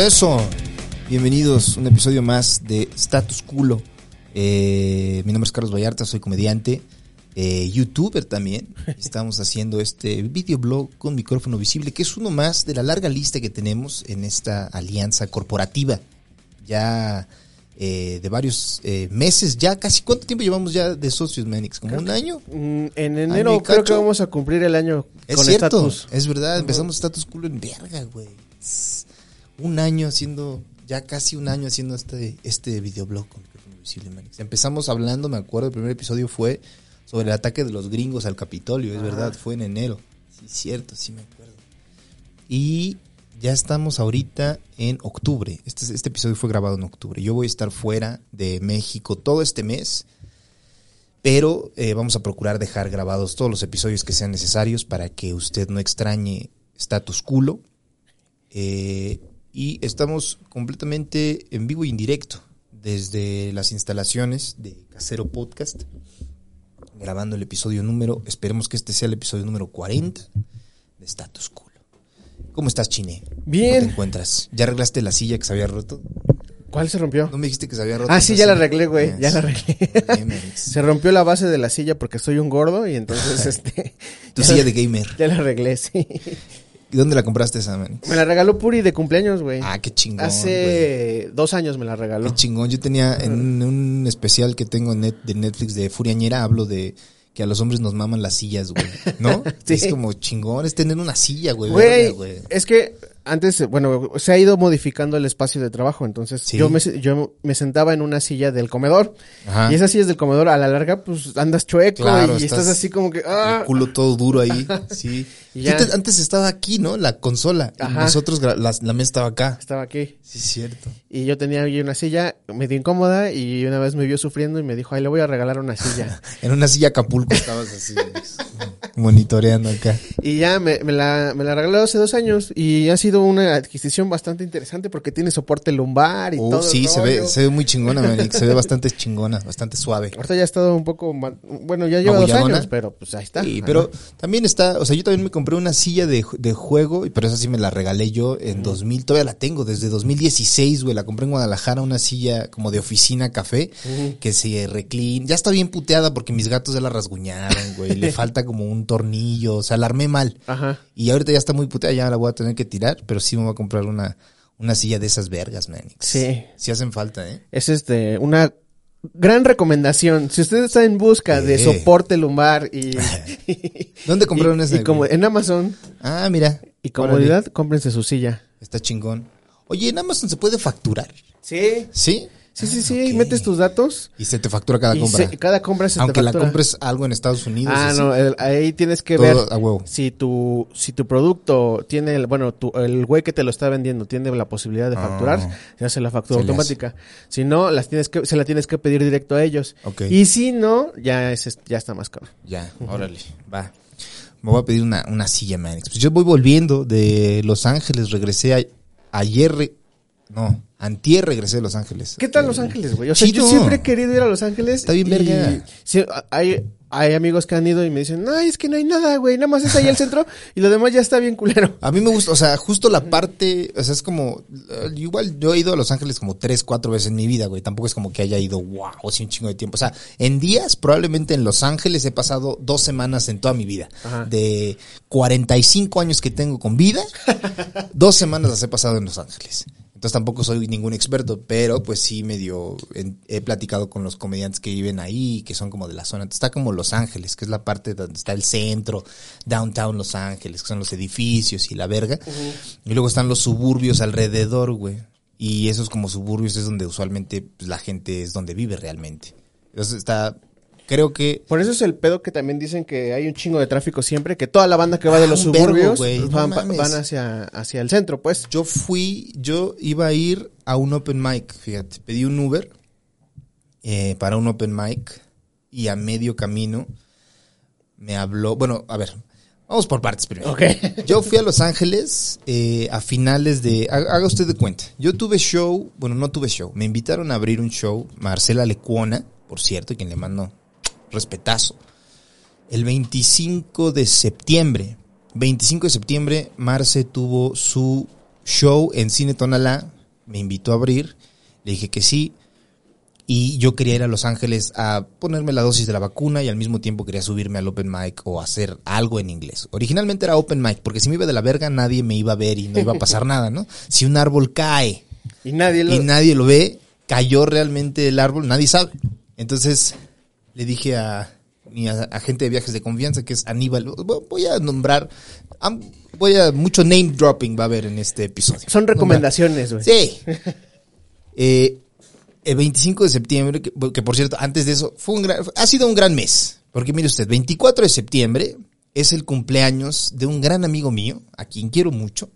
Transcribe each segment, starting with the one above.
Eso. Bienvenidos a un episodio más de Status Culo. Eh, mi nombre es Carlos Vallarta, soy comediante, eh, youtuber también. Estamos haciendo este videoblog con micrófono visible, que es uno más de la larga lista que tenemos en esta alianza corporativa. Ya eh, de varios eh, meses, ya casi. ¿Cuánto tiempo llevamos ya de socios, Manix? ¿Como un año? Mm, En Año enero y creo que vamos a cumplir el año Es con cierto, estatus. es verdad, empezamos status culo en verga, güey. Un año haciendo, ya casi un año haciendo este, este videoblog con micrófono visible, Manix. Empezamos hablando, me acuerdo, el primer episodio fue sobre el ataque de los gringos al Capitolio, es verdad, fue en enero. Sí, cierto, sí me acuerdo. Y ya estamos ahorita en octubre. Este, este episodio fue grabado en octubre. Yo voy a estar fuera de México todo este mes. Pero eh, vamos a procurar dejar grabados todos los episodios que sean necesarios para que usted no extrañe status culo. Eh, y estamos completamente en vivo y en directo desde las instalaciones de Casero Podcast, grabando el episodio número, esperemos que este sea el episodio número 40 de Status Culo. ¿Cómo estás, Chine? ¿Cómo te Bien. encuentras? ¿Ya arreglaste la silla que se había roto? ¿Cuál se rompió? ¿No me dijiste que se había roto? ah, sí, ya la arreglé, güey. Ya la arreglé. Bien, se rompió la base de la silla porque soy un gordo y entonces este. Tu silla la- de gamer. Ya la arreglé, sí. ¿Y dónde la compraste esa, Manix? Me la regaló Puri de cumpleaños, güey. Ah, qué chingón. Hace dos años me la regaló. Qué chingón. Yo tenía en un, especial que tengo en net, de Netflix de Furiañera, hablo de que a los hombres nos maman las sillas, güey. ¿No? Sí. Es como chingón, es tener una silla, güey. Güey. es que antes, bueno, se ha ido modificando el espacio de trabajo, entonces Sí. yo, me, yo me sentaba en una silla del comedor Ajá. y esas sillas del comedor a la larga pues andas chueco Claro, y estás, estás- así como que... ah, El culo todo duro ahí. Sí. Y ya. Tú te- antes estaba aquí, ¿no? La consola. Y nosotros, la, la mesa estaba acá. Estaba aquí. Sí, cierto. Y yo tenía ahí una silla medio incómoda y una vez me vio sufriendo y me dijo, ay, le voy a regalar una silla. En una silla Acapulco estabas así, monitoreando acá. y ya me, me la, me la regaló hace dos años y ha sido una adquisición bastante interesante porque tiene soporte lumbar y Oh, todo. sí, se ve, se ve muy chingona, Manix. Se ve bastante chingona, bastante suave. Ahorita ya ha estado un poco, bueno, ya lleva dos años, pero pues ahí está. Sí, Ajá. pero también está, o sea, yo también me compré una silla de, de juego, y pero esa sí me la regalé yo en 2000, todavía la tengo, desde 2016, güey, la compré en Guadalajara, una silla como de oficina café, que se reclina, ya está bien puteada porque mis gatos ya la rasguñaron, güey, le falta como un tornillo, o sea, la armé mal, Ajá. y ahorita ya está muy puteada, ya la voy a tener que tirar, pero sí me voy a comprar una, una silla de esas vergas, Manix. Sí. Sí hacen falta, ¿eh? Es este, una gran recomendación. Si usted está en busca de soporte lumbar y... ¿Dónde compraron esa, como en Amazon Ah, mira. y comodidad, cómprense su silla. Está chingón. Oye, en Amazon se puede facturar, Sí. ¿sí? Sí, sí, sí. Ok. Metes tus datos Y se te factura cada y compra. se- cada compra se te Aunque la compres algo en Estados Unidos. Ah, no, el- ahí tienes que ver a huevo. si tu si tu producto tiene el, bueno, tu, el güey que te lo está vendiendo tiene la posibilidad de Ah. facturar, se hace la factura Se automática. Si no, las tienes que se la tienes que pedir directo a ellos. Ok. Y si no, ya es ya está más caro. Ya, órale, va. Me voy a pedir una, una silla, Manix. Pues yo voy volviendo de Los Ángeles, regresé a- ayer, no, antier regresé de Los Ángeles. ¿Qué tal Los Ángeles, güey? O sea, chido. yo siempre he querido ir a Los Ángeles. Está bien y- verga. sí, hay, hay amigos que han ido y me dicen, ay, es que no hay nada, güey, nada más es ahí el centro y lo demás ya está bien culero. A mí me gusta, o sea, justo la parte, o sea, es como, igual yo he ido a Los Ángeles como tres, cuatro veces en mi vida, güey. Tampoco es como que haya ido, wow, así un chingo de tiempo. O sea, en días, probablemente en Los Ángeles he pasado dos semanas en toda mi vida. Ajá. De 45 años que tengo con vida, dos semanas las he pasado en Los Ángeles. Entonces tampoco soy ningún experto, pero pues sí medio en- he platicado con los comediantes que viven ahí, que son como de la zona. Está como Los Ángeles, que es la parte donde está el centro, downtown Los Ángeles, que son los edificios y la verga. Y luego están los suburbios alrededor, güey. Y esos como suburbios es donde usualmente pues, la gente es donde vive realmente. Entonces está, creo que Por eso es el pedo que también dicen que hay un chingo de tráfico siempre, que toda la banda que va de Ah, los suburbios van, hacia, hacia el centro, pues. Yo fui, yo iba a ir a un open mic, fíjate, pedí un Uber eh, para un open mic y a medio camino me habló, bueno, a ver, vamos por partes primero. Ok. Yo fui a Los Ángeles eh, a finales de, ha- haga usted de cuenta, yo tuve show, bueno, no tuve show, me invitaron a abrir un show, Marcela Lecuona, por cierto, quien le mando respetazo, el 25 de septiembre. 25 de septiembre, Marce tuvo su show en Cine Tonalá, me invitó a abrir, le dije que sí, y yo quería ir a Los Ángeles a ponerme la dosis de la vacuna y al mismo tiempo quería subirme al open mic o hacer algo en inglés. Originalmente era open mic, porque si me iba de la verga nadie me iba a ver y no iba a pasar nada, ¿no? Si un árbol cae Y nadie lo... y nadie lo ve, cayó realmente el árbol, nadie sabe. Entonces le dije a mi agente de viajes de confianza, que es Aníbal, vo- voy a nombrar, voy a, mucho name dropping va a haber en este episodio. Son recomendaciones, güey. Sí. Eh, el 25 de septiembre, que, que por cierto, antes de eso, fue un gran- ha sido un gran mes. Porque mire usted, 24 de septiembre es el cumpleaños de un gran amigo mío, a quien quiero mucho,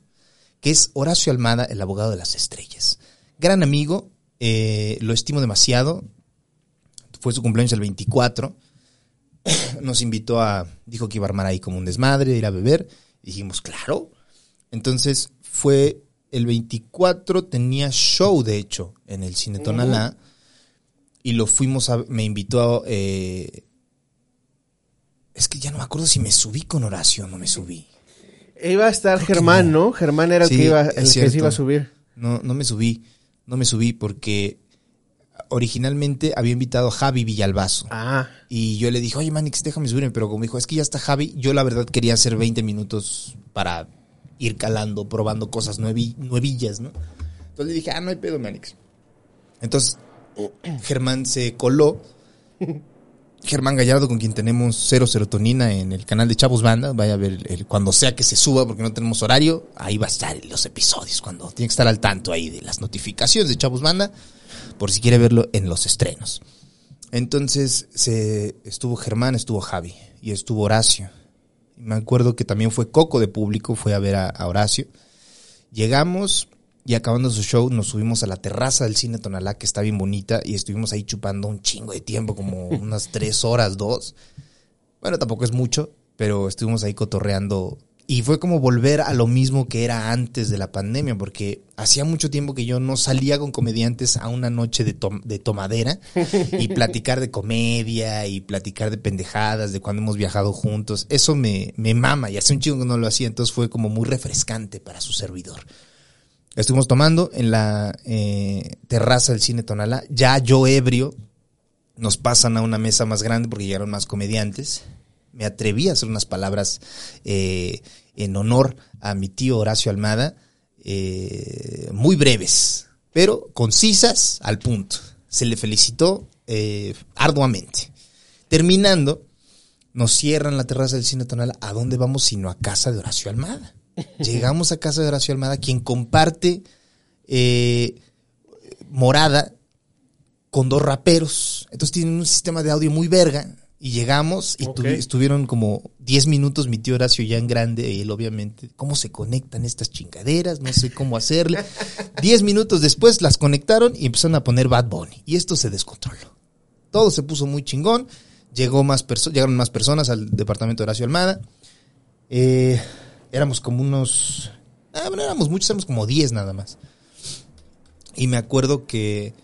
que es Horacio Almada, el abogado de las estrellas. Gran amigo, eh, lo estimo demasiado. Fue su cumpleaños el 24. Nos invitó a, dijo que iba a armar ahí como un desmadre, ir a beber. Dijimos, claro. Entonces fue el 24, tenía show de hecho en el Cine Tonalá. Y lo fuimos a, me invitó a, eh, es que ya no me acuerdo si me subí con Horacio o no me subí. Iba a estar Creo Germán, no. ¿no? Germán era el Sí, que iba, el que se iba a subir. No, no me subí. No me subí porque originalmente había invitado a Javi Villalbazo. Ah, Y yo le dije, oye, Manix, déjame subirme. Pero como dijo, es que ya está Javi, yo la verdad quería hacer 20 minutos para ir calando, probando cosas nuevi- nuevillas, ¿no? Entonces le dije, ah, no hay pedo, Manix. Entonces, Germán se coló. Germán Gallardo, con quien tenemos cero serotonina en el canal de Chavos Banda. Vaya a ver el- cuando sea que se suba, porque no tenemos horario. Ahí va a estar los episodios, cuando tiene que estar al tanto ahí de las notificaciones de Chavos Banda, por si quiere verlo en los estrenos. Entonces se estuvo Germán, estuvo Javi y estuvo Horacio. Me acuerdo que también fue Coco de público, fue a ver a Horacio. Llegamos y acabando su show nos subimos a la terraza del cine Tonalá, que está bien bonita, y estuvimos ahí chupando un chingo de tiempo, como unas tres horas, dos. Bueno, tampoco es mucho, pero estuvimos ahí cotorreando. Y fue como volver a lo mismo que era antes de la pandemia, porque hacía mucho tiempo que yo no salía con comediantes a una noche de, tom- de tomadera y platicar de comedia y platicar de pendejadas, de cuando hemos viajado juntos. Eso me, me mama y hace un chingo que no lo hacía, entonces fue como muy refrescante para su servidor. Estuvimos tomando en la eh, terraza del cine Tonalá, ya yo ebrio, nos pasan a una mesa más grande porque llegaron más comediantes. Me atreví a hacer unas palabras eh, en honor a mi tío Horacio Almada, eh, muy breves, pero concisas al punto. Se le felicitó eh, arduamente. Terminando, nos cierran la terraza del cine Tonalá. ¿A dónde vamos sino a casa de Horacio Almada? Llegamos a casa de Horacio Almada, quien comparte eh, morada con dos raperos. Entonces tienen un sistema de audio muy verga. Y llegamos y estuvieron como 10 minutos mi tío Horacio ya en grande y él obviamente, ¿cómo se conectan estas chingaderas? No sé cómo hacerle. 10 minutos después las conectaron y empezaron a poner Bad Bunny. Y esto se descontroló. Todo se puso muy chingón. Llegó más llegaron más personas al departamento de Horacio Almada. Eh, éramos como unos... Ah, no éramos muchos, éramos como 10 nada más. Y me acuerdo que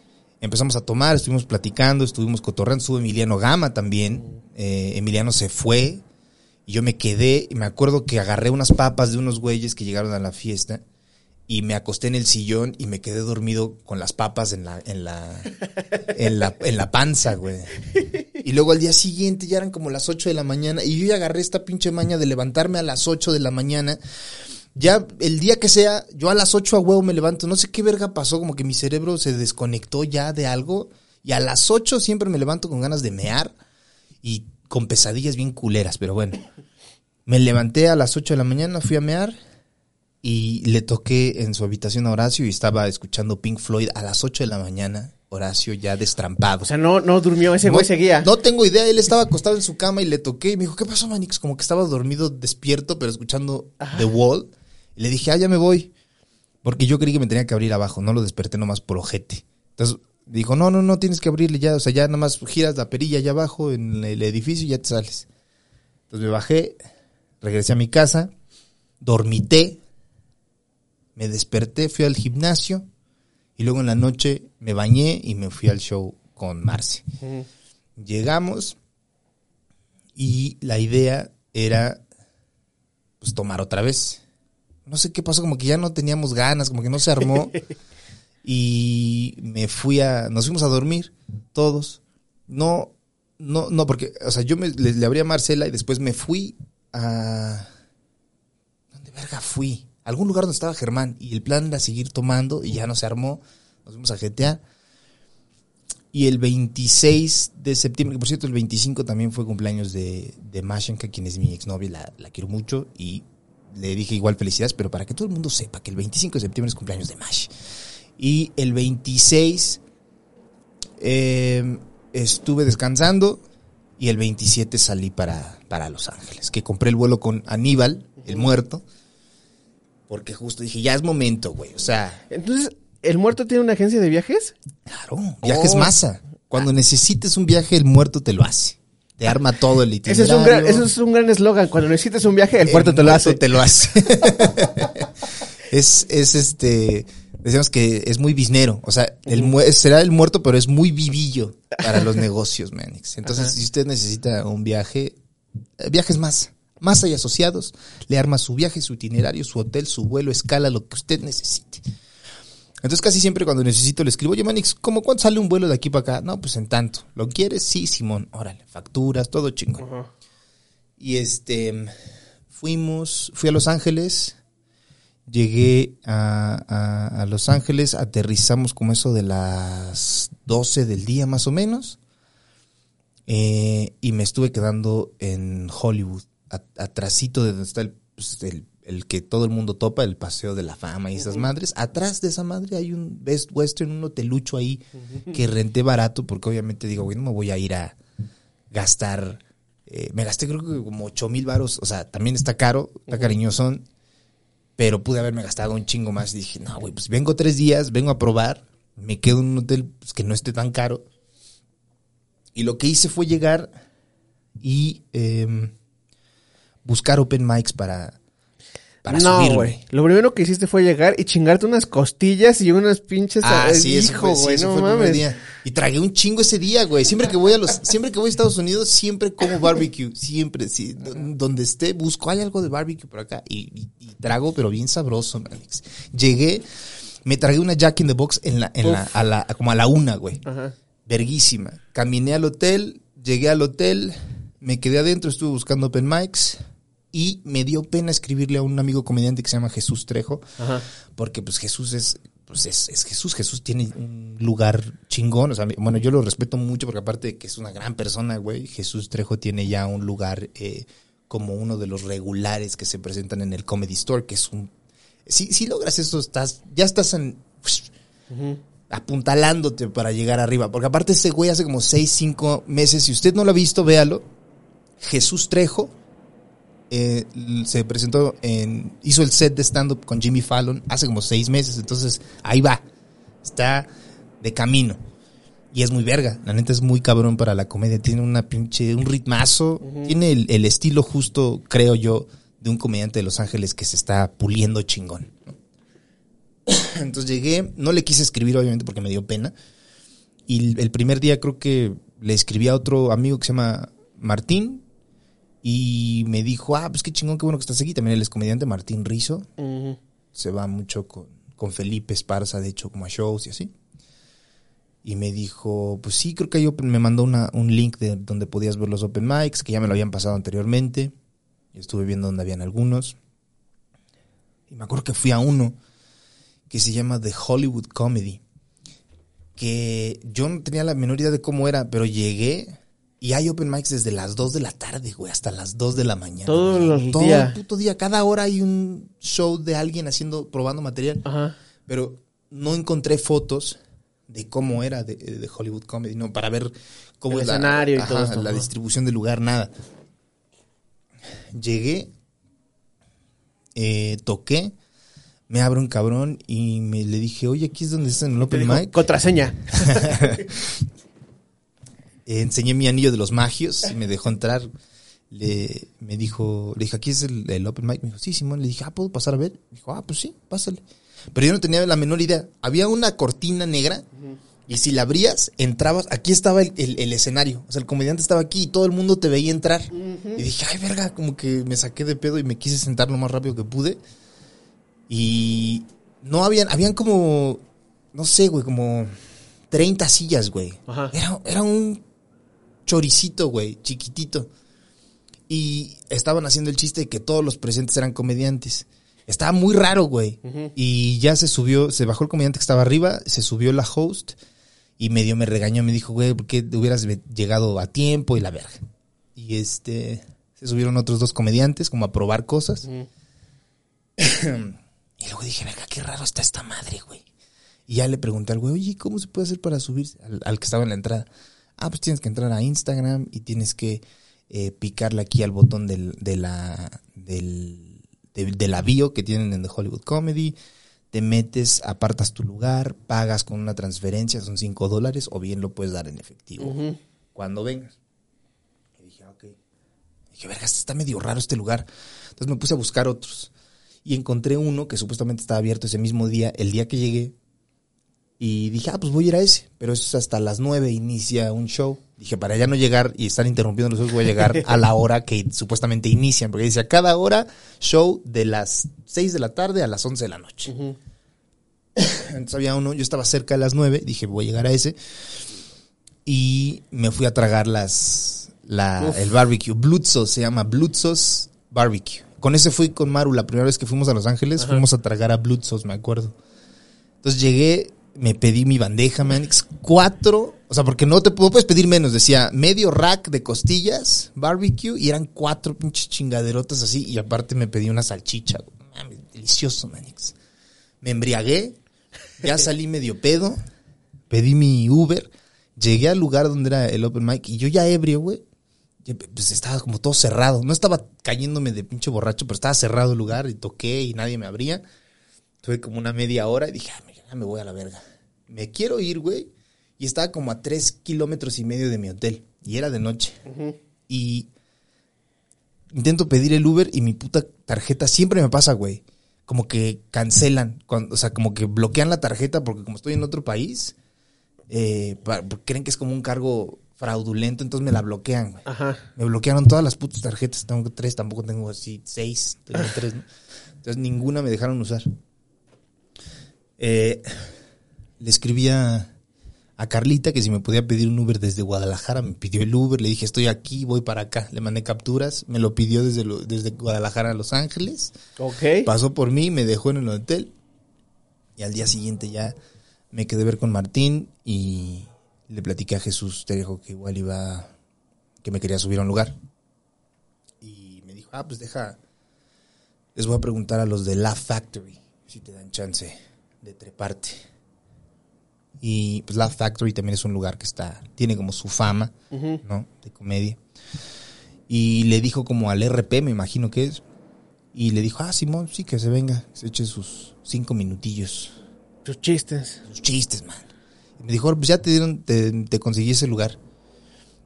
empezamos a tomar, estuvimos platicando, estuvimos cotorreando, estuvo Emiliano Gama también. Eh, Emiliano se fue y yo me quedé y me acuerdo que agarré unas papas de unos güeyes que llegaron a la fiesta y me acosté en el sillón y me quedé dormido con las papas en la, en la, en la, en la panza, güey. Y luego al día siguiente ya eran como las 8 de la mañana y yo ya agarré esta pinche maña de levantarme a las 8 de la mañana. Ya el día que sea, yo a las 8 a huevo me levanto. No sé qué verga pasó, como que mi cerebro se desconectó ya de algo. Y a las 8 siempre me levanto con ganas de mear y con pesadillas bien culeras, pero bueno. Me levanté a las 8 de la mañana, fui a mear y le toqué en su habitación a Horacio y estaba escuchando Pink Floyd a las 8 de la mañana. Horacio ya destrampado. o sea, no, no durmió, ese güey No- seguía. No tengo idea, él estaba acostado en su cama y le toqué y me dijo, ¿qué pasó, Manix? Como que estaba dormido, despierto, pero escuchando The Wall. Y le dije, ah, ya me voy. Porque yo creí que me tenía que abrir abajo, no lo desperté nomás por ojete. Entonces dijo, no, no, no, tienes que abrirle ya, o sea, ya nada más giras la perilla allá abajo en el edificio y ya te sales. Entonces me bajé, regresé a mi casa, dormité, me desperté, fui al gimnasio y luego en la noche me bañé y me fui al show con Marce. Llegamos y la idea era pues tomar otra vez. no sé qué pasó, como que ya no teníamos ganas, como que no se armó. y me fui a, nos fuimos a dormir, todos. No, no, no, porque, o sea, yo me, le, le abrí a Marcela y después me fui a... ¿Dónde verga fui? Algún lugar donde estaba Germán. Y el plan era seguir tomando y ya no se armó. Nos fuimos a GTA. Y el 26 de septiembre, que por cierto el 25 también fue cumpleaños de, de Mashenka, quien es mi exnovia, la, la quiero mucho. Y le dije igual felicidades, pero para que todo el mundo sepa que el 25 de septiembre es cumpleaños de Mash. Y el 26 eh, estuve descansando y el 27 salí para, para Los Ángeles, que compré el vuelo con Aníbal, el muerto, porque justo dije, ya es momento, güey. O sea, Entonces, ¿el muerto tiene una agencia de viajes? claro, viajes Oh. masa. Cuando necesites un viaje, el muerto te lo hace. Te arma todo el Ese itinerario. es un gran, eso es un gran eslogan. Cuando necesites un viaje, el puerto te lo muerto hace. te lo hace. es, es este. Decíamos que es muy biznero. O sea, el mu- será el muerto, pero es muy vivillo para los negocios, Manix. Entonces, si usted necesita un viaje, eh, viajes más. Más hay asociados. Le arma su viaje, su itinerario, su hotel, su vuelo, escala, lo que usted necesite. Entonces casi siempre cuando necesito le escribo, oye Manix, ¿cómo cuánto sale un vuelo de aquí para acá? No, pues en tanto. ¿Lo quieres? Sí, Simón. Órale, facturas, todo chingón. Y este, fuimos, fui a Los Ángeles, llegué a, a- a Los Ángeles, aterrizamos como eso de las 12 del día más o menos, eh, y me estuve quedando en Hollywood, atrasito de donde está el, pues, el, el que todo el mundo topa, el Paseo de la Fama y esas madres. Atrás de esa madre hay un Best Western, un hotelucho ahí que renté barato, porque obviamente digo, güey, no me voy a ir a gastar eh, me gasté creo que como 8 mil varos. O sea, también está caro, está cariñosón. Pero pude haberme gastado un chingo más. Y dije, no, güey, pues vengo tres días, vengo a probar. Me quedo en un hotel pues, que no esté tan caro. Y lo que hice fue llegar y em, buscar open mics para, para no, güey. Lo primero que hiciste fue llegar y chingarte unas costillas y unas pinches. Ah, sí, eso hijo, fue, eso no fue el mames. día. Y tragué un chingo ese día, güey. Siempre que voy a los, siempre que voy a Estados Unidos, siempre como barbecue. Siempre, sí. Do- Donde esté, busco, hay algo de barbecue por acá. Y, y- y trago, pero bien sabroso, Alex. Llegué, me tragué una Jack in the Box en la, en la, a la, como a la una, güey. Ajá. Verguísima. Caminé al hotel, llegué al hotel, me quedé adentro, estuve buscando open mics. Y me dio pena escribirle a un amigo comediante que se llama Jesús Trejo Ajá. porque pues Jesús es pues es, es Jesús, Jesús tiene un lugar chingón, o sea, bueno, yo lo respeto mucho porque aparte de que es una gran persona, güey, Jesús Trejo tiene ya un lugar eh, como uno de los regulares que se presentan en el Comedy Store, que es un... Si, si logras eso, estás, ya estás en... apuntalándote para llegar arriba, porque aparte ese güey hace como 6, 5 meses, si usted no lo ha visto, véalo, Jesús Trejo eh, se presentó en. hizo el set de stand-up con Jimmy Fallon hace como seis meses. Entonces, ahí va. Está de camino. Y es muy verga. La neta es muy cabrón para la comedia. Tiene una pinche. un ritmazo. Tiene el, el estilo justo, creo yo, de un comediante de Los Ángeles que se está puliendo chingón. ¿no? Entonces llegué. No le quise escribir, obviamente, porque me dio pena. Y el primer día creo que le escribí a otro amigo que se llama Martín. Y me dijo, ah, pues qué chingón, qué bueno que estás aquí. También él es comediante, Martín Rizo. Se va mucho con, con Felipe Esparza, de hecho, como a shows y así. Y me dijo, pues sí, creo que open- me mandó una, un link de donde podías ver los open mics, que ya me lo habían pasado anteriormente. Y estuve viendo donde habían algunos. Y me acuerdo que fui a uno que se llama The Hollywood Comedy. Que yo no tenía la menor idea de cómo era, pero llegué y hay open mics desde las 2 de la tarde, güey, hasta las 2 de la mañana. Todo güey. el Todo el puto día. Cada hora hay un show de alguien haciendo, probando material. Ajá. Pero no encontré fotos de cómo era de, de Hollywood Comedy, no, para ver cómo El es la, escenario y ajá, todo esto, la distribución del lugar, nada. Llegué, eh, toqué, me abre un cabrón y me le dije, oye, aquí es donde está en el open dijo, mic. Contraseña. Eh, enseñé mi anillo de los magios y me dejó entrar. Le, me dijo, le dije, aquí es el, el open mic. Me dijo, sí, Simón. Le dije, ah, ¿puedo pasar a ver? Me dijo, ah, pues sí, pásale. Pero yo no tenía la menor idea. Había una cortina negra y si la abrías, entrabas. Aquí estaba el, el- el escenario. O sea, el comediante estaba aquí y todo el mundo te veía entrar. Y dije, ay, verga, como que me saqué de pedo y me quise sentar lo más rápido que pude. Y no habían, habían como, no sé, güey, como 30 sillas, güey. Ajá. Era, era un choricito, güey, chiquitito. Y estaban haciendo el chiste de que todos los presentes eran comediantes. Estaba muy raro, güey. Y ya se subió, se bajó el comediante que estaba arriba, se subió la host y medio me regañó, me dijo, güey, ¿por qué hubieras llegado a tiempo y la verga? Y este, se subieron otros dos comediantes como a probar cosas. y luego dije, verga, qué raro está esta madre, güey. Y ya le pregunté al güey, oye, ¿cómo se puede hacer para subir al, al que estaba en la entrada? Ah, pues tienes que entrar a Instagram y tienes que eh, picarle aquí al botón del, de la del, de, de la bio que tienen en The Hollywood Comedy. Te metes, apartas tu lugar, pagas con una transferencia, son 5 dólares, o bien lo puedes dar en efectivo cuando vengas. Y dije, ah, ok. Dije, verga, está medio raro este lugar. Entonces me puse a buscar otros. Y encontré uno que supuestamente estaba abierto ese mismo día, el día que llegué. Y dije, ah, pues voy a ir a ese. Pero eso es hasta las 9, inicia un show. Dije, para ya no llegar y estar interrumpiendo los shows, voy a llegar a la hora que supuestamente inician. Porque dice, a cada hora, show de las 6 de la tarde a las 11 de la noche. Ujú. Entonces había uno, yo estaba cerca de las 9, dije, voy a llegar a ese. Y me fui a tragar las la, el barbecue. Blutzos, se llama Blutzos Barbecue. Con ese fui con Maru la primera vez que fuimos a Los Ángeles, Ajá. fuimos a tragar a Blutzos, me acuerdo. Entonces llegué, me pedí mi bandeja, man. Cuatro, o sea, porque no te no puedes pedir menos. Decía medio rack de costillas, barbecue, y eran cuatro pinches chingaderotas así. Y aparte me pedí una salchicha. güey. Mames, delicioso, manix. Me embriagué, ya salí medio pedo, pedí mi Uber, llegué al lugar donde era el open mic y yo ya ebrio, güey. Pues estaba como todo cerrado. No estaba cayéndome de pinche borracho, pero estaba cerrado el lugar y toqué y nadie me abría. Tuve como una media hora y dije, "Ah, me voy a la verga. Me quiero ir, güey. Y estaba como a tres kilómetros y medio de mi hotel. Y era de noche. Y intento pedir el Uber y mi puta tarjeta siempre me pasa, güey. Como que cancelan, cuando, o sea, como que bloquean la tarjeta porque como estoy en otro país, eh, creen que es como un cargo fraudulento, entonces me la bloquean, güey. Ajá. Me bloquearon todas las putas tarjetas, tengo tres, tampoco tengo así seis, tengo tres, ¿no? Entonces ninguna me dejaron usar. Eh, le escribí a, Carlita que si me podía pedir un Uber desde Guadalajara, me pidió el Uber, le dije estoy aquí, voy para acá, le mandé capturas, me lo pidió desde, lo- desde Guadalajara a Los Ángeles, Ok. pasó por mí, me dejó en el hotel y al día siguiente ya me quedé a ver con Martín y le platiqué a Jesús, te dijo que igual iba, que me quería subir a un lugar. Y me dijo, ah, pues deja, les voy a preguntar a los de La Factory si te dan chance de treparte. Y pues La Factory también es un lugar que está, tiene como su fama. ¿no? De comedia. Y le dijo como al RP, me imagino que es. Y le dijo, ah, Simón, sí, que se venga, se eche sus cinco minutillos, Tus chistes. sus chistes, man. Y me dijo, pues ya te dieron, te, te conseguí ese lugar.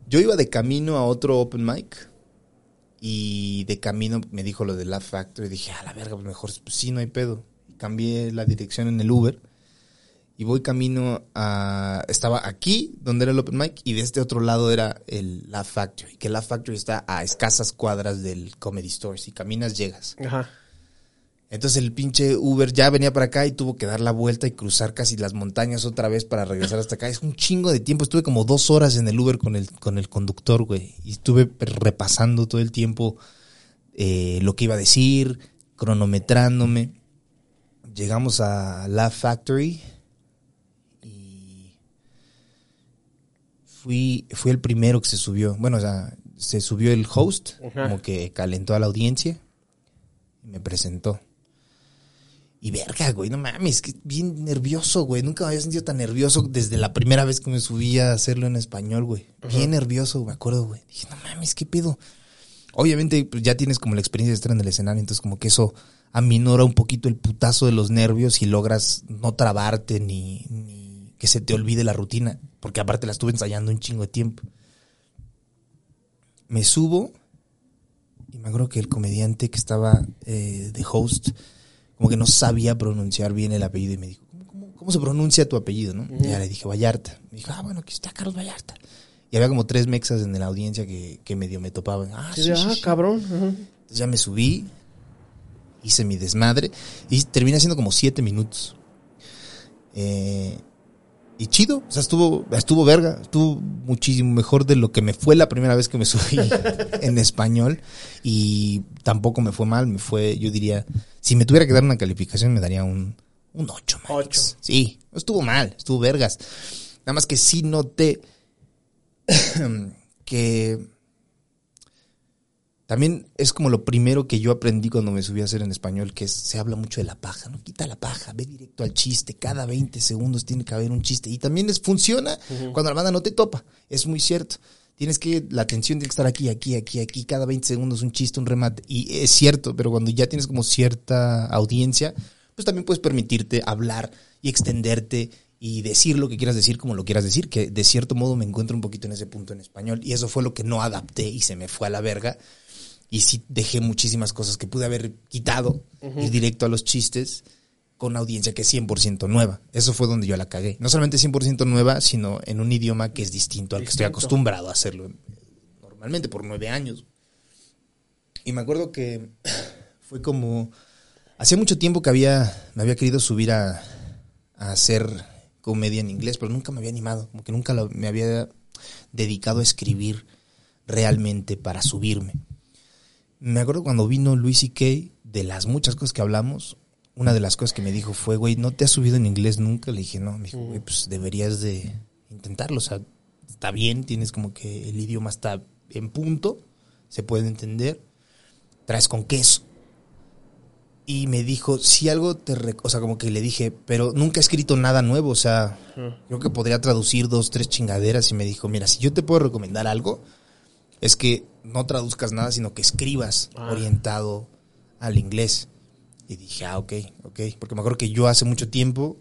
Yo iba de camino a otro open mic. Y de camino me dijo lo de la Factory. Y dije, a la verga, pues mejor, pues sí, no hay pedo. Y cambié la dirección en el Uber. Y voy camino a... Estaba aquí, donde era el open mic, y de este otro lado era el La Factory. Que La Factory está a escasas cuadras del Comedy Store. Si caminas, llegas. Ajá. Entonces el pinche Uber ya venía para acá y tuvo que dar la vuelta y cruzar casi las montañas otra vez para regresar hasta acá. Es un chingo de tiempo. Estuve como dos horas en el Uber con el, con el conductor, güey. Y estuve repasando todo el tiempo eh, lo que iba a decir, cronometrándome. Llegamos a La Factory y fui, fui el primero que se subió. Bueno, o sea, se subió el host, Ajá. como que calentó a la audiencia y me presentó. Y verga, güey, no mames, que bien nervioso, güey. Nunca me había sentido tan nervioso desde la primera vez que me subí a hacerlo en español, güey. Bien nervioso, me acuerdo, güey. Dije, no mames, ¿qué pedo? Obviamente, pues ya tienes como la experiencia de estar en el escenario, entonces como que eso aminora un poquito el putazo de los nervios y logras no trabarte ni, ni que se te olvide la rutina, porque aparte la estuve ensayando un chingo de tiempo. Me subo y me acuerdo que el comediante que estaba eh, de host, como que no sabía pronunciar bien el apellido y me dijo, ¿cómo, cómo, cómo se pronuncia tu apellido? ¿no? Y ya le dije, Vallarta. Me dijo, ah, bueno, aquí está Carlos Vallarta. Y había como tres mexas en la audiencia que, que medio me topaban. Ah, sí, ah, sí. cabrón. Entonces ya me subí hice mi desmadre y terminé haciendo como siete minutos. Eh, y chido, o sea, estuvo, estuvo verga, estuvo muchísimo mejor de lo que me fue la primera vez que me subí en español y tampoco me fue mal, me fue, yo diría, si me tuviera que dar una calificación me daría un, un 8, Ocho. Sí, estuvo mal, estuvo vergas. Nada más que sí noté que también es como lo primero que yo aprendí cuando me subí a hacer en español, que es, se habla mucho de la paja, ¿no? Quita la paja, ve directo al chiste, cada 20 segundos tiene que haber un chiste. Y también es, funciona cuando la banda no te topa, es muy cierto. Tienes que, la atención tiene que estar aquí, aquí, aquí, aquí, cada 20 segundos un chiste, un remate. Y es cierto, pero cuando ya tienes como cierta audiencia, pues también puedes permitirte hablar y extenderte y decir lo que quieras decir como lo quieras decir, que de cierto modo me encuentro un poquito en ese punto en español. Y eso fue lo que no adapté y se me fue a la verga y sí dejé muchísimas cosas que pude haber quitado, ir directo a los chistes con una audiencia que es 100% nueva. Eso fue donde yo la cagué. No solamente 100% nueva, sino en un idioma que es distinto al que estoy acostumbrado a hacerlo normalmente por nueve años. Y me acuerdo que fue como... Hacía mucho tiempo que había, me había querido subir a, a hacer comedia en inglés, pero nunca me había animado, como que nunca me había dedicado a escribir realmente para subirme. Me acuerdo cuando vino Luis y Kay, de las muchas cosas que hablamos, una de las cosas que me dijo fue, güey, ¿no te has subido en inglés nunca? Le dije, no, me dijo, güey, pues deberías de intentarlo, o sea, está bien, tienes como que el idioma está en punto, se puede entender, traes con queso. Y me dijo, si algo te... O sea, como que le dije, pero nunca he escrito nada nuevo, o sea, creo que podría traducir dos, tres chingaderas. Y me dijo, mira, si yo te puedo recomendar algo, es que no traduzcas nada, sino que escribas Ah. orientado al inglés. Y dije, ah, ok, ok. Porque me acuerdo que yo hace mucho tiempo,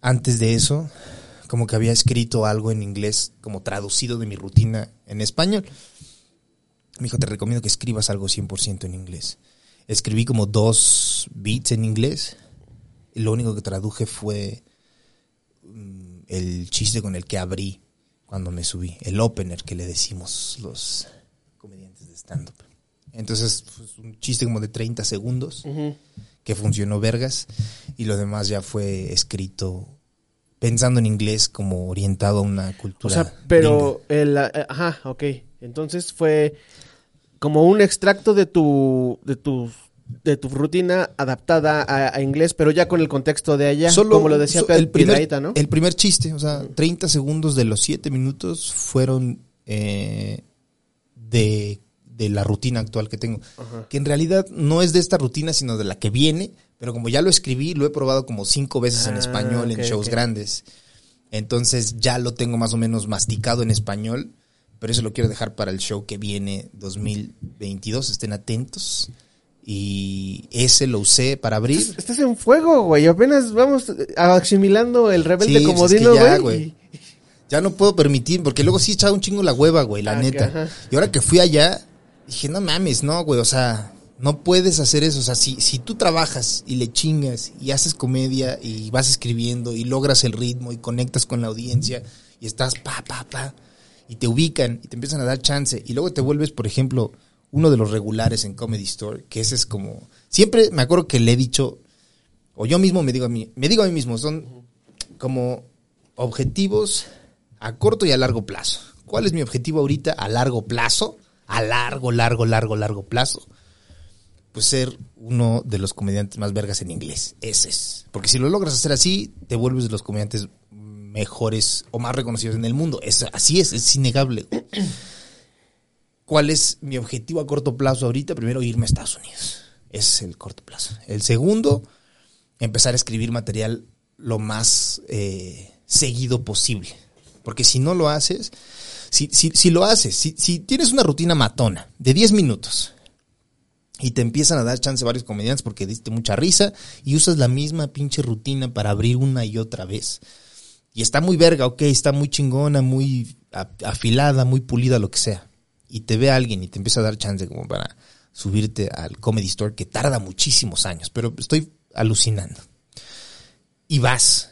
antes de eso, como que había escrito algo en inglés, como traducido de mi rutina en español. Me dijo, te recomiendo que escribas algo 100% en inglés. Escribí como dos beats en inglés. Y lo único que traduje fue mm, el chiste con el que abrí cuando me subí. El opener que le decimos los comediantes de stand-up. Entonces, pues, un chiste como de 30 segundos que funcionó vergas. Y lo demás ya fue escrito pensando en inglés como orientado a una O cultura. sea, pero el, eh, ajá, ok. Entonces fue como un extracto de tu de tu de tu rutina adaptada a, a inglés, pero ya con el contexto de allá, Solo- como lo decía so- el primer, ¿no? El primer chiste, o sea, 30 segundos de los 7 minutos fueron eh, de, de la rutina actual que tengo. Ajá. Que en realidad no es de esta rutina, sino de la que viene, pero como ya lo escribí, lo he probado como cinco veces en Ah, español en shows grandes. Entonces ya lo tengo más o menos masticado en español, pero eso lo quiero dejar para el show que viene 2022, estén atentos. Y ese lo usé para abrir. Estás en fuego, güey. Apenas vamos eh, asimilando el rebelde Sí, pues, comodino, es que ya, güey. Ya no puedo permitir, porque luego sí echaba un chingo la hueva, güey, la Ah, neta. Y ahora que fui allá, dije, no mames, no, güey, o sea, no puedes hacer eso. O sea, si, si tú trabajas y le chingas y haces comedia y vas escribiendo y logras el ritmo y conectas con la audiencia y estás pa, pa, pa, y te ubican y te empiezan a dar chance y luego te vuelves, por ejemplo, uno de los regulares en Comedy Store, que ese es como... Siempre me acuerdo que le he dicho, o yo mismo me digo a mí, me digo a mí mismo, son como objetivos a corto y a largo plazo. ¿Cuál es mi objetivo ahorita a largo plazo? A largo, largo, largo, largo plazo. Pues ser uno de los comediantes más vergas en inglés. Ese es. Porque si lo logras hacer así, te vuelves de los comediantes mejores o más reconocidos en el mundo. Es, así es, es innegable. ¿Cuál es mi objetivo a corto plazo ahorita? Primero, irme a Estados Unidos. Ese es el corto plazo. El segundo, empezar a escribir material lo más eh, seguido posible. Porque si no lo haces, si, si, si lo haces, si, si tienes una rutina matona de 10 minutos y te empiezan a dar chance varios comediantes porque diste mucha risa y usas la misma pinche rutina para abrir una y otra vez. Y está muy verga, ok, está muy chingona, muy afilada, muy pulida, lo que sea. Y te ve alguien y te empieza a dar chance como para subirte al Comedy Store, que tarda muchísimos años, pero estoy alucinando. Y vas,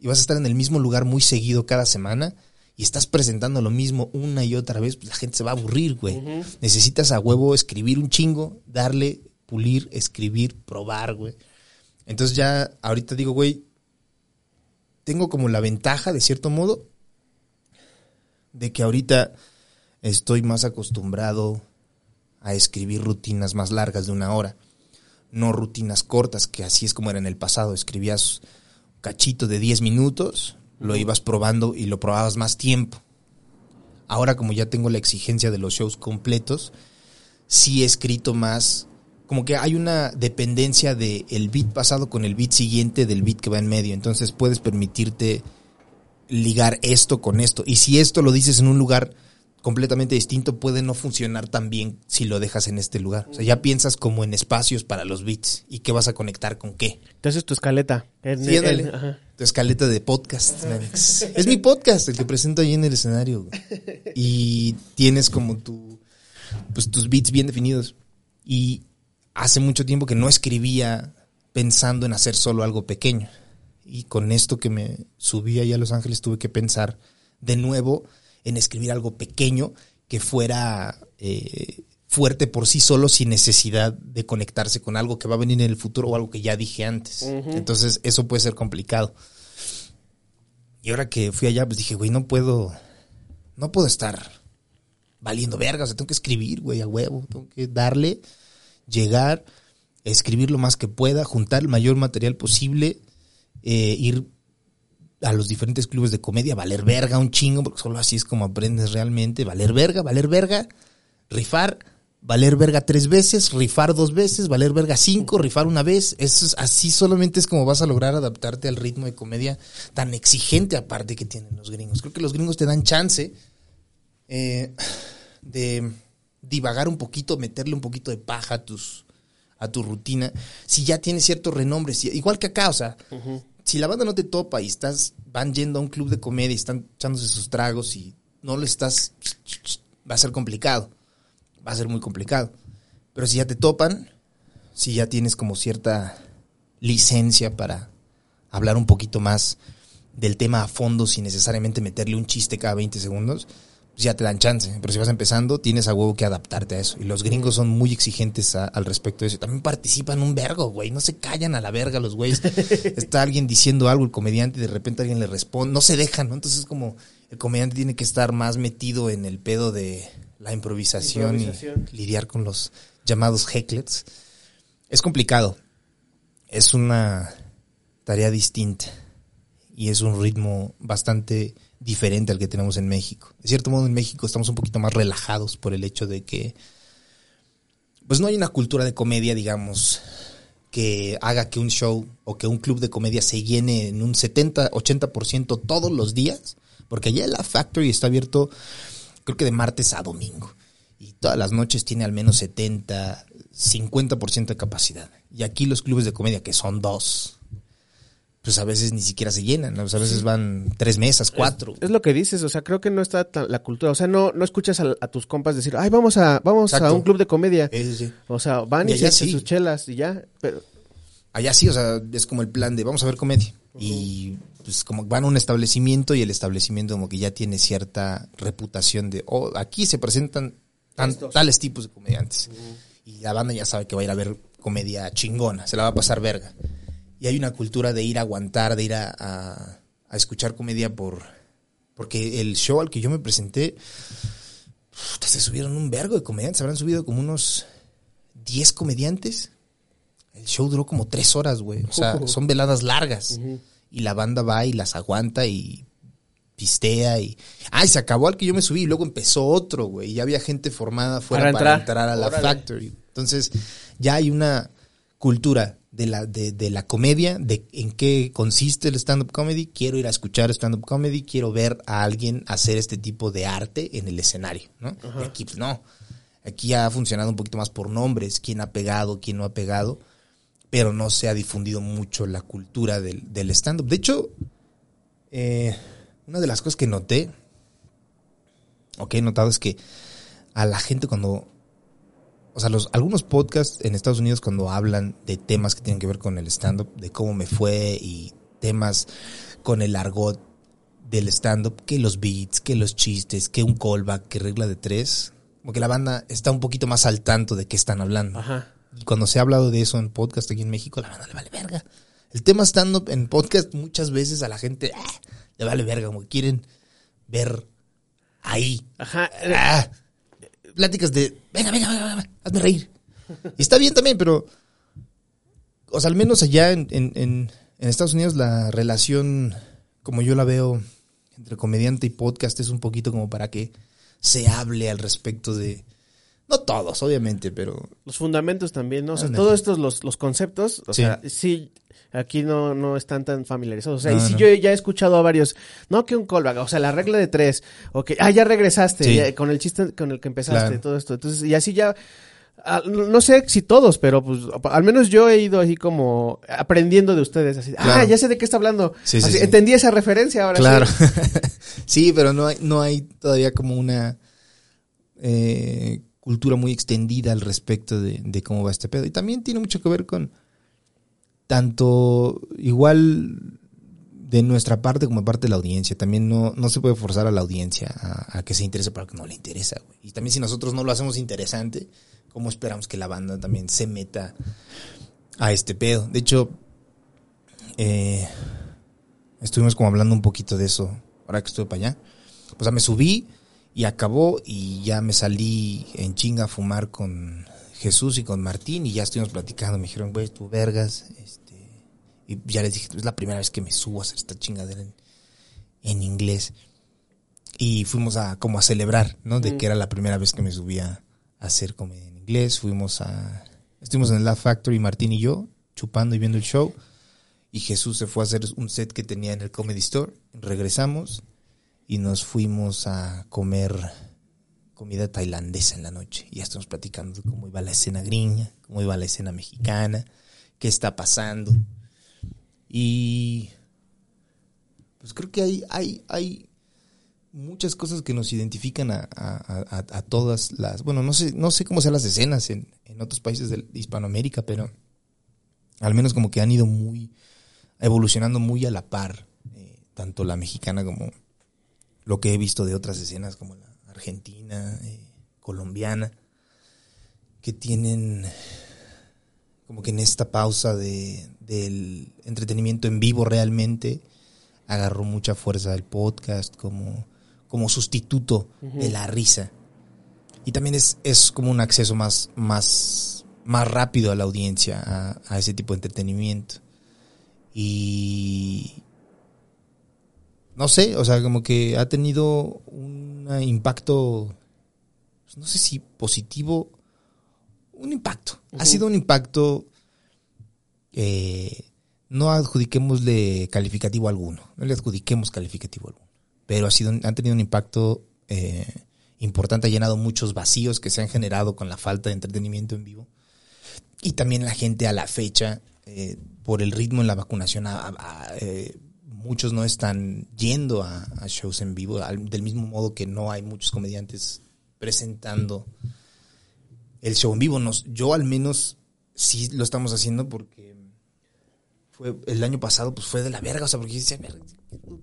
y vas a estar en el mismo lugar muy seguido cada semana y estás presentando lo mismo una y otra vez, pues la gente se va a aburrir, güey. Necesitas a huevo escribir un chingo, darle pulir, escribir, probar, güey. Entonces ya ahorita digo, güey, tengo como la ventaja, de cierto modo, de que ahorita estoy más acostumbrado a escribir rutinas más largas de una hora, no rutinas cortas, que así es como era en el pasado, escribías cachito de 10 minutos, lo ibas probando y lo probabas más tiempo. Ahora como ya tengo la exigencia de los shows completos, sí he escrito más, como que hay una dependencia del el beat pasado con el beat siguiente del beat que va en medio, entonces puedes permitirte ligar esto con esto. Y si esto lo dices en un lugar completamente distinto, puede no funcionar tan bien si lo dejas en este lugar. O sea, ya piensas como en espacios para los beats y qué vas a conectar con qué. Entonces tu escaleta. En- Sí, en- ándale. ajá. Tu escaleta de podcast. Es mi podcast, el que presento ahí en el escenario. Y tienes como tu, pues tus beats bien definidos. Y hace mucho tiempo que no escribía pensando en hacer solo algo pequeño. Y con esto que me subí allá a Los Ángeles tuve que pensar de nuevo en escribir algo pequeño que fuera eh, fuerte por sí solo sin necesidad de conectarse con algo que va a venir en el futuro o algo que ya dije antes. Entonces eso puede ser complicado. Y ahora que fui allá, pues dije, güey, no puedo, no puedo estar valiendo verga, o sea, tengo que escribir, güey, a huevo, tengo que darle, llegar, escribir lo más que pueda, juntar el mayor material posible, eh, ir a los diferentes clubes de comedia, valer verga un chingo, porque solo así es como aprendes realmente, valer verga, valer verga, rifar, valer verga tres veces, rifar dos veces, valer verga cinco, rifar una vez, eso es, así solamente es como vas a lograr adaptarte al ritmo de comedia tan exigente aparte que tienen los gringos. Creo que los gringos te dan chance eh, de divagar un poquito, meterle un poquito de paja a tus a tu rutina, si ya tienes cierto renombre, igual que acá, o sea, si la banda no te topa y estás, van yendo a un club de comedia y están echándose sus tragos y no le estás, va a ser complicado, va a ser muy complicado. Pero si ya te topan, si ya tienes como cierta licencia para hablar un poquito más del tema a fondo sin necesariamente meterle un chiste cada 20 segundos, ya te dan chance. Pero si vas empezando, tienes a huevo que adaptarte a eso. Y los gringos son muy exigentes a- al respecto de eso. También participan un vergo, güey. No se callan a la verga los güeyes. Está alguien diciendo algo, el comediante, y de repente alguien le responde. No se dejan, ¿no? Entonces es como el comediante tiene que estar más metido en el pedo de la improvisación, Improvisación. y lidiar con los llamados hecklets. Es complicado. Es una tarea distinta y es un ritmo bastante diferente al que tenemos en México. De cierto modo, en México estamos un poquito más relajados por el hecho de que, pues no hay una cultura de comedia, digamos, que haga que un show o que un club de comedia se llene en un 70, 80% todos los días, porque allá la Factory está abierto, creo que de martes a domingo. Y todas las noches tiene al menos 70, 50% de capacidad. Y aquí los clubes de comedia, que son dos, pues a veces ni siquiera se llenan, ¿no? Pues a veces van tres mesas, cuatro. Es lo que dices, o sea, creo que no está tan- la cultura, o sea, no, no escuchas a, a tus compas decir, ay, vamos a, vamos a un club de comedia. Sí, sí, sí. O sea, van y, Y se sí. sus chelas y ya, pero Allá sí, o sea, es como el plan de vamos a ver comedia. Y pues como van a un establecimiento y el establecimiento como que ya tiene cierta reputación de, oh, aquí se presentan tan- tales tipos de comediantes. Y la banda ya sabe que va a ir a ver comedia chingona, se la va a pasar verga. Y hay una cultura de ir a aguantar, de ir a, a- a escuchar comedia por... Porque el show al que yo me presenté, se subieron un vergo de comediantes, habrán subido como unos 10 comediantes. El show duró como tres horas, güey. O sea, son veladas largas. Y la banda va y las aguanta y pistea y... Ah, y se acabó al que yo me subí y luego empezó otro, güey. Y ya había gente formada fuera Para para, entrar. entrar a la Órale. factory. Entonces, ya hay una cultura de la, de, de la comedia, de en qué consiste el stand-up comedy. Quiero ir a escuchar stand-up comedy, quiero ver a alguien hacer este tipo de arte en el escenario, ¿no? Y aquí, pues no. Aquí ha funcionado un poquito más por nombres, quién ha pegado, quién no ha pegado, pero no se ha difundido mucho la cultura del, del stand-up. De hecho, eh, una de las cosas que noté, o que he notado es que a la gente cuando, o sea, los, algunos podcasts en Estados Unidos cuando hablan de temas que tienen que ver con el stand-up, de cómo me fue y temas con el argot del stand-up, que los beats, que los chistes, que un callback, que regla de tres, como que la banda está un poquito más al tanto de qué están hablando. ajá. Y cuando se ha hablado de eso en podcast aquí en México, la banda le vale verga. El tema stand-up en podcast muchas veces a la gente ah, le vale verga, como que quieren ver ahí. Ajá. Ah, pláticas de, venga, venga, venga, hazme reír. Y está bien también, pero, o sea, al menos allá en, en, en Estados Unidos la relación, como yo la veo, entre comediante y podcast es un poquito como para que se hable al respecto de, no todos, obviamente, pero Los fundamentos también, ¿no? O sea, todos estos, los, los conceptos, o Sí. sea, sí, aquí no, no están tan familiarizados. O sea, No, y sí no. yo ya he escuchado a varios, no que un callback, o sea, la regla de tres, o que, ah, ya regresaste, Sí. ya- con el chiste con el que empezaste, Claro. todo esto. Entonces, y así ya, ah, no sé si todos, pero pues al menos yo he ido así como aprendiendo de ustedes, así, ah, ya sé de qué está hablando. Sí, sí, Así, sí. Entendí esa referencia ahora Claro. sí. sí, pero no hay, no hay todavía como una eh, cultura muy extendida al respecto de, cómo va este pedo. Y también tiene mucho que ver con tanto igual de nuestra parte como parte de la audiencia. También no, no se puede forzar a la audiencia a, que se interese para que no le interesa. Y también si nosotros no lo hacemos interesante, ¿cómo esperamos que la banda también se meta a este pedo? De hecho, eh, estuvimos como hablando un poquito de eso ahora que estuve para allá. O sea, me subí y acabó y ya me salí en chinga a fumar con Jesús y con Martín y ya estuvimos platicando. Me dijeron, güey, tú vergas. Este, y ya les dije, es la primera vez que me subo a hacer esta chingadera en, en inglés. Y fuimos a como a celebrar, ¿no? De Mm. que era la primera vez que me subía a hacer comedia en inglés. Fuimos a... Estuvimos en el Laugh Factory, Martín y yo, chupando y viendo el show. Y Jesús se fue a hacer un set que tenía en el Comedy Store. Regresamos y nos fuimos a comer comida tailandesa en la noche. Y ya estamos platicando de cómo iba la escena gringa, cómo iba la escena mexicana, qué está pasando. Y pues creo que hay, hay, hay muchas cosas que nos identifican a, a- a- todas las, bueno, no sé, no sé cómo sean las escenas en, en otros países de Hispanoamérica, pero al menos como que han ido muy evolucionando muy a la par, eh, tanto la mexicana como lo que he visto de otras escenas como la argentina, eh, colombiana, que tienen como que en esta pausa de, del entretenimiento en vivo realmente agarró mucha fuerza el podcast como, como sustituto de la risa. Y también es, es como un acceso más, más, más rápido a la audiencia, a, a ese tipo de entretenimiento. Y no sé, o sea, como que ha tenido un impacto, pues, no sé si positivo, un impacto. Ha sido un impacto, eh, no adjudiquémosle calificativo alguno, no le adjudiquemos calificativo alguno, pero ha sido, han tenido un impacto eh, importante, ha llenado muchos vacíos que se han generado con la falta de entretenimiento en vivo. Y también la gente a la fecha, eh, por el ritmo en la vacunación, a- a, eh, muchos no están yendo a, a shows en vivo, al- del mismo modo que no hay muchos comediantes presentando el show en vivo. Nos, yo al menos sí lo estamos haciendo porque fue el año pasado pues fue de la verga, o sea, porque "Verga,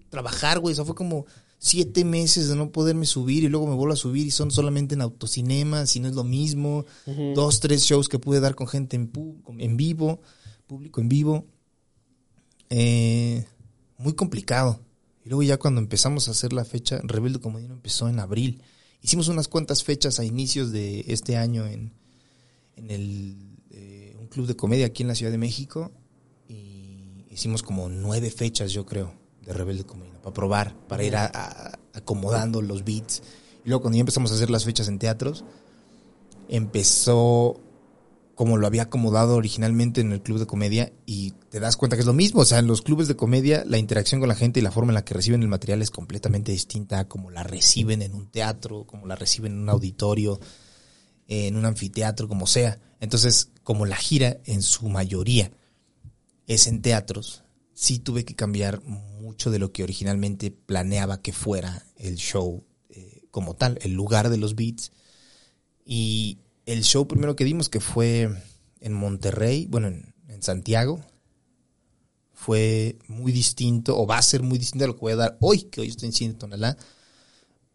trabajar, güey, o sea, fue como siete meses de no poderme subir y luego me vuelvo a subir y son solamente en autocinema, si no es lo mismo, dos, tres shows que pude dar con gente en, en vivo, público en vivo. Eh, muy complicado. Y luego ya cuando empezamos a hacer la fecha, Rebelde Comediano empezó en abril. Hicimos unas cuantas fechas a inicios de este año en, en el, eh, un club de comedia aquí en la Ciudad de México. Y hicimos como nueve fechas, yo creo, de Rebelde Comediano, para probar, para ir a- a- acomodando los beats. Y luego cuando ya empezamos a hacer las fechas en teatros, empezó como lo había acomodado originalmente en el club de comedia y te das cuenta que es lo mismo. O sea, en los clubes de comedia la interacción con la gente y la forma en la que reciben el material es completamente distinta a como la reciben en un teatro, como la reciben en un auditorio, en un anfiteatro, como sea. Entonces, como la gira en su mayoría es en teatros, sí tuve que cambiar mucho de lo que originalmente planeaba que fuera el show eh, como tal, el lugar de los beats. Y el show primero que dimos, que fue en Monterrey, bueno, en, en Santiago, fue muy distinto, o va a ser muy distinto a lo que voy a dar hoy, que hoy estoy en Cine Tonalá,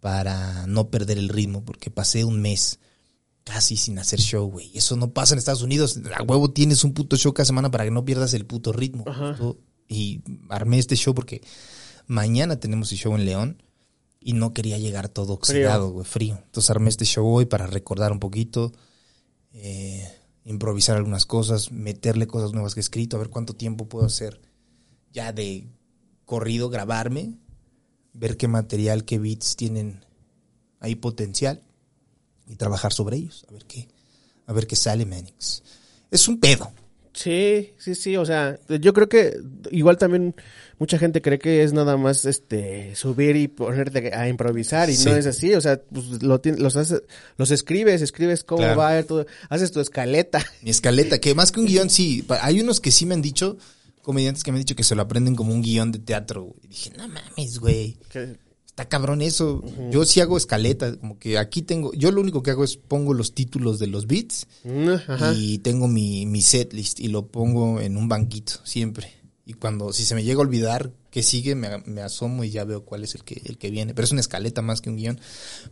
para no perder el ritmo, porque pasé un mes casi sin hacer show, güey. Eso no pasa en Estados Unidos. A huevo tienes un puto show cada semana para que no pierdas el puto ritmo. Ajá. Y armé este show porque mañana tenemos el show en León y no quería llegar todo oxidado, güey, frío. Entonces armé este show hoy para recordar un poquito, eh, improvisar algunas cosas, meterle cosas nuevas que he escrito, a ver cuánto tiempo puedo hacer ya de corrido, grabarme, ver qué material, qué beats tienen ahí potencial y trabajar sobre ellos, a ver qué, a ver qué sale, Manix. Es un pedo. Sí, sí, sí, o sea, yo creo que igual también mucha gente cree que es nada más este subir y ponerte a improvisar y Sí. no es así, o sea, pues lo los haces- los escribes, escribes cómo Claro. va a ir todo, haces tu escaleta. Mi escaleta, que más que un guion, sí. Hay unos que sí me han dicho, comediantes que me han dicho que se lo aprenden como un guion de teatro. güey. Dije, no mames, güey. Está cabrón eso. Yo sí hago escaleta, como que aquí tengo, yo lo único que hago es pongo los títulos de los beats Mm, y tengo mi, mi set list y lo pongo en un banquito siempre. Y cuando, si se me llega a olvidar que sigue, me, me asomo y ya veo cuál es el que, el que viene. Pero es una escaleta más que un guion.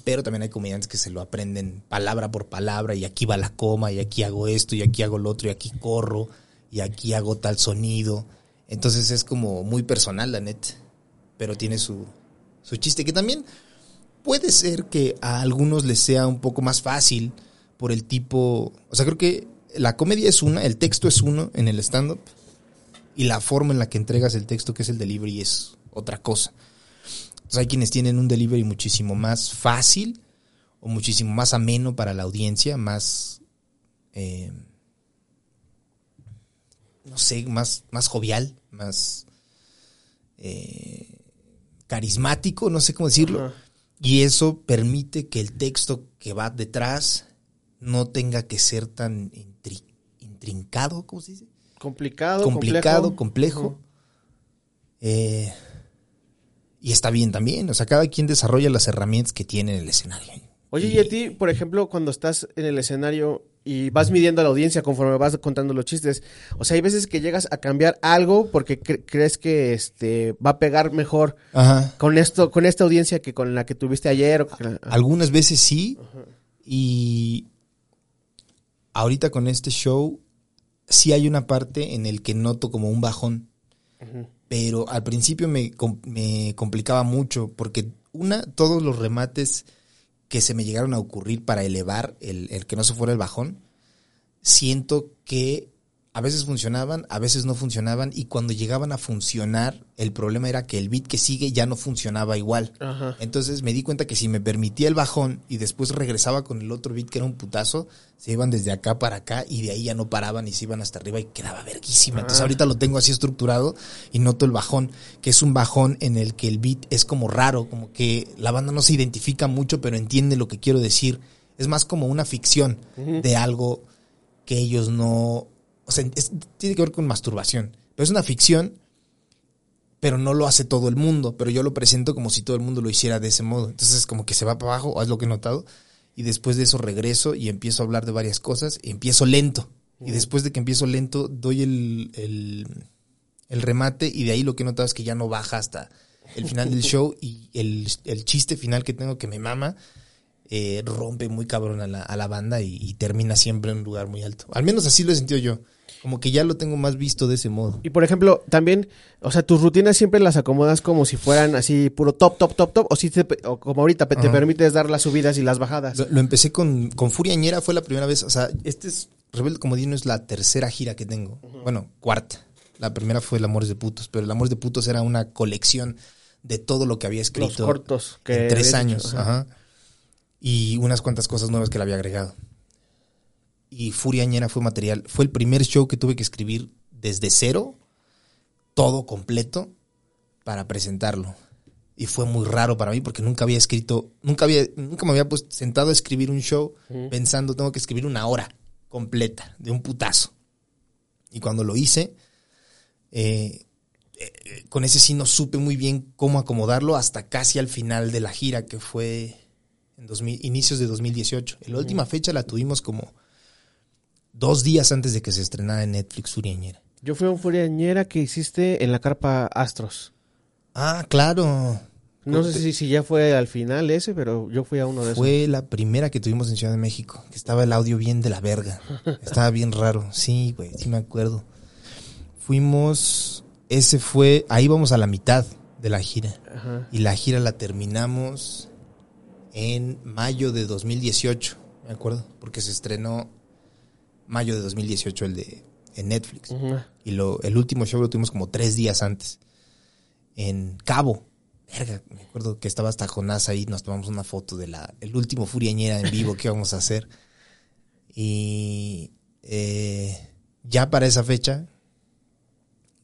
Pero también hay comediantes que se lo aprenden palabra por palabra y aquí va la coma y aquí hago esto y aquí hago lo otro y aquí corro y aquí hago tal sonido. Entonces es como muy personal, la net. Pero tiene su, su chiste que también puede ser que a algunos les sea un poco más fácil por el tipo, o sea, creo que la comedia es una, el texto es uno en el stand-up y la forma en la que entregas el texto, que es el delivery, es otra cosa. Entonces hay quienes tienen un delivery muchísimo más fácil o muchísimo más ameno para la audiencia, más, eh, no sé, más, más jovial, más eh, carismático, no sé cómo decirlo. Ajá. Y eso permite que el texto que va detrás no tenga que ser tan intri- intrincado, ¿cómo se dice? Complicado, Complicado, complejo. complejo. Eh, y está bien también. O sea, cada quien desarrolla las herramientas que tiene en el escenario. Oye, y a ti, por ejemplo, cuando estás en el escenario y vas midiendo a la audiencia conforme vas contando los chistes, o sea, hay veces que llegas a cambiar algo porque cre- crees que este va a pegar mejor Ajá. con esto, con esta audiencia que con la que tuviste ayer. o la- Algunas veces sí. Y ahorita con este show, sí hay una parte en el que noto como un bajón. Pero al principio me, me complicaba mucho porque una, todos los remates que se me llegaron a ocurrir para elevar el, el que no se fuera el bajón, siento que a veces funcionaban, a veces no funcionaban y cuando llegaban a funcionar, el problema era que el beat que sigue ya no funcionaba igual. Ajá. Entonces me di cuenta que si me permitía el bajón y después regresaba con el otro beat que era un putazo, se iban desde acá para acá y de ahí ya no paraban y se iban hasta arriba y quedaba verguísima. Entonces Ah. ahorita lo tengo así estructurado y noto el bajón, que es un bajón en el que el beat es como raro, como que la banda no se identifica mucho pero entiende lo que quiero decir. Es más como una ficción de algo que ellos no... O sea, es- tiene que ver con masturbación. Pero es una ficción pero no lo hace todo el mundo, pero yo lo presento como si todo el mundo lo hiciera de ese modo. Entonces como que se va para abajo, es lo que he notado, y después de eso regreso y empiezo a hablar de varias cosas, y empiezo lento, y después de que empiezo lento doy el, el, el remate y de ahí lo que he notado es que ya no baja hasta el final del show y el, el chiste final que tengo que me mama eh, rompe muy cabrón a la, a la banda y, y termina siempre en un lugar muy alto. Al menos así lo he sentido yo. Como que ya lo tengo más visto de ese modo. Y por ejemplo, también, o sea, tus rutinas siempre las acomodas como si fueran así puro top, top, top, top, o si te, o como ahorita te permites dar las subidas y las bajadas. Lo, lo empecé con, con Furia Ñera, fue la primera vez. O sea, este es, Rebelde Comodino es la tercera gira que tengo. Bueno, cuarta. La primera fue El Amores de Putos, pero El Amores de Putos era una colección de todo lo que había Los escrito cortos que en tres años. hecho. ajá. Y unas cuantas cosas nuevas que le había agregado. Y Furia Ñera fue material. Fue el primer show que tuve que escribir desde cero, todo completo, para presentarlo. Y fue muy raro para mí porque nunca había escrito, nunca había, nunca me había puesto sentado a escribir un show pensando tengo que escribir una hora completa de un putazo. Y cuando lo hice, eh, eh, con ese sí no supe muy bien cómo acomodarlo hasta casi al final de la gira que fue en 2000, inicios de 2018. La última fecha la tuvimos como dos días antes de que se estrenara en Netflix Furiañera. Yo fui a un furiañera que hiciste en la carpa Astros. Ah, claro. No sé si, si ya fue al final ese, pero yo fui a uno de esos. Fue la primera que tuvimos en Ciudad de México, que estaba el audio bien de la verga. Estaba bien raro. Sí, güey, sí me acuerdo. Fuimos, ese fue, ahí vamos a la mitad de la gira. Ajá. Y la gira la terminamos en mayo de 2018, me acuerdo, porque se estrenó mayo de 2018 el de en Netflix. Y lo, el último show lo tuvimos como tres días antes. En Cabo. Verga, me acuerdo que estaba hasta Jonás ahí, nos tomamos una foto de la, el último Furiañera en vivo que íbamos a hacer. Y eh, ya para esa fecha,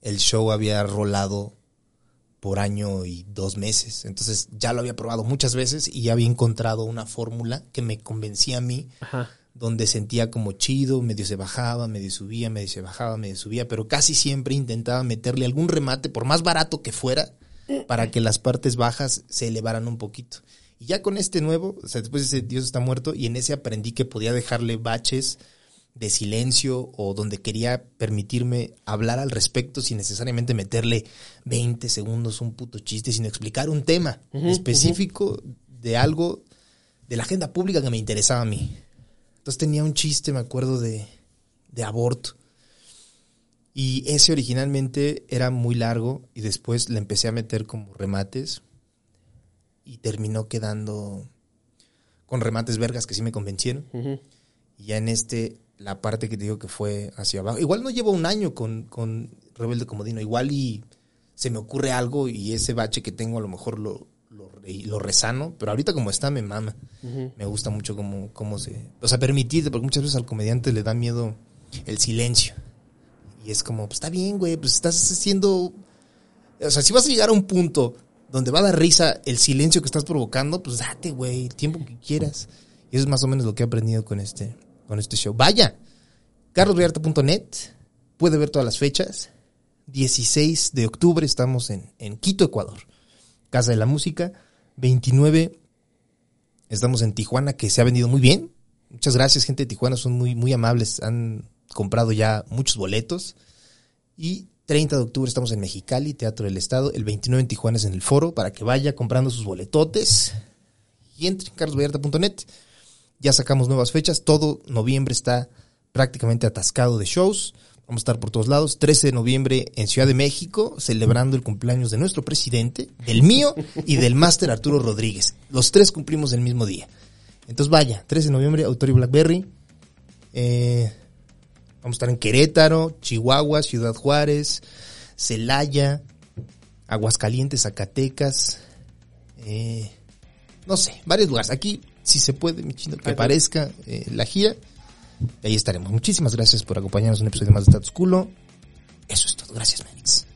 el show había rolado por año y dos meses. Entonces ya lo había probado muchas veces y ya había encontrado una fórmula que me convencía a mí Ajá. Donde sentía como chido, medio se bajaba, medio subía, medio se bajaba, medio subía, pero casi siempre intentaba meterle algún remate, por más barato que fuera, para que las partes bajas se elevaran un poquito. Y ya con este nuevo, o sea, después ese Dios está muerto, y en ese aprendí que podía dejarle baches de silencio o donde quería permitirme hablar al respecto sin necesariamente meterle 20 segundos un puto chiste, sino explicar un tema específico de algo de la agenda pública que me interesaba a mí. Entonces tenía un chiste, me acuerdo, de, de aborto. Y ese originalmente era muy largo y después le empecé a meter como remates y terminó quedando con remates vergas que sí me convencieron. Y ya en este, la parte que te digo que fue hacia abajo. Igual no llevo un año con, con Rebelde Comodino. Igual y se me ocurre algo y ese bache que tengo a lo mejor lo, re- lo resano. Pero ahorita como está me mama. Me gusta mucho cómo, cómo se... O sea, permitirte, porque muchas veces al comediante le da miedo el silencio. Y es como, pues está bien, güey, pues estás haciendo... O sea, si vas a llegar a un punto donde va a dar risa el silencio que estás provocando, pues date, güey, el tiempo que quieras. Y eso es más o menos lo que he aprendido con este, con este show. Vaya, carlosvallarta.net, puede ver todas las fechas. 16 de octubre estamos en, en Quito, Ecuador. Casa de la Música. 29 estamos en Tijuana, que se ha vendido muy bien. Muchas gracias, gente de Tijuana, son muy, muy amables. Han comprado ya muchos boletos. Y 30 de octubre estamos en Mexicali, Teatro del Estado. El 29 en Tijuana es en el foro para que vaya comprando sus boletotes. Y entre en carlosvallarta.net. Ya sacamos nuevas fechas. Todo noviembre está prácticamente atascado de shows. Vamos a estar por todos lados. 13 de noviembre en Ciudad de México, celebrando el cumpleaños de nuestro presidente, del mío y del máster Arturo Rodríguez. Los tres cumplimos el mismo día. Entonces vaya, 13 de noviembre, Auditorio Blackberry. Eh, vamos a estar en Querétaro, Chihuahua, Ciudad Juárez, Celaya, Aguascalientes, Zacatecas. eh, no sé, varios lugares. Aquí, si se puede, mi chino, que Aquí. aparezca eh, la gira. Ahí estaremos. Muchísimas gracias por acompañarnos en un episodio más de Status Culo. Eso es todo. Gracias, Manix.